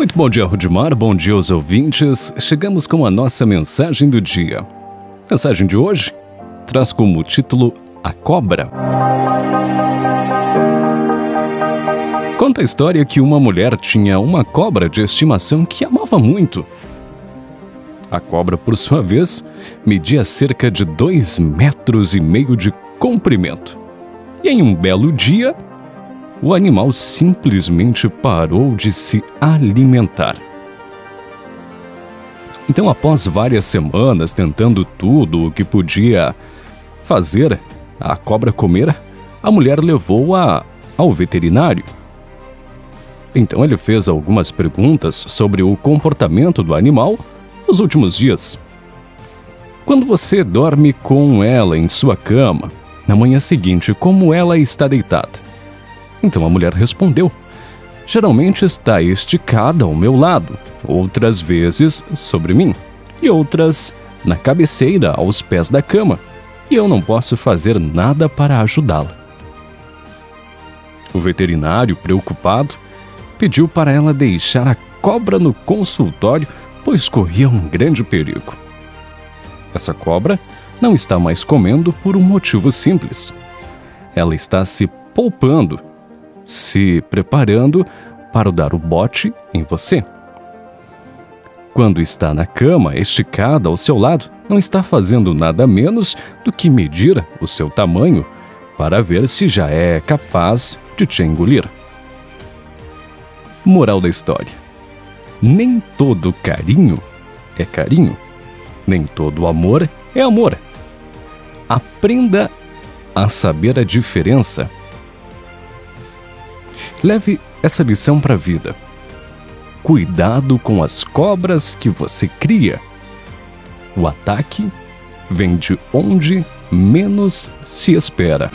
Muito bom dia, Rudimar. Bom dia aos ouvintes. Chegamos com a nossa mensagem do dia. A mensagem de hoje traz como título A Cobra. Conta a história que uma mulher tinha uma cobra de estimação que amava muito. A cobra, por sua vez, media cerca de dois metros e meio de comprimento. E em um belo dia, o animal simplesmente parou de se alimentar. Então, após várias semanas tentando tudo o que podia fazer a cobra comer, a mulher levou-a ao veterinário. Então, ele fez algumas perguntas sobre o comportamento do animal nos últimos dias. Quando você dorme com ela em sua cama, na manhã seguinte, como ela está deitada? Então a mulher respondeu: Geralmente está esticada ao meu lado, outras vezes sobre mim, e outras na cabeceira aos pés da cama, e eu não posso fazer nada para ajudá-la. O veterinário, preocupado, pediu para ela deixar a cobra no consultório, pois corria um grande perigo. Essa cobra não está mais comendo por um motivo simples. Ela está se poupando se preparando para dar o bote em você. Quando está na cama, esticada ao seu lado, não está fazendo nada menos do que medir o seu tamanho para ver se já é capaz de te engolir. Moral da história: Nem todo carinho é carinho, nem todo amor é amor. Aprenda a saber a diferença Leve essa lição para a vida. Cuidado com as cobras que você cria. O ataque vem de onde menos se espera.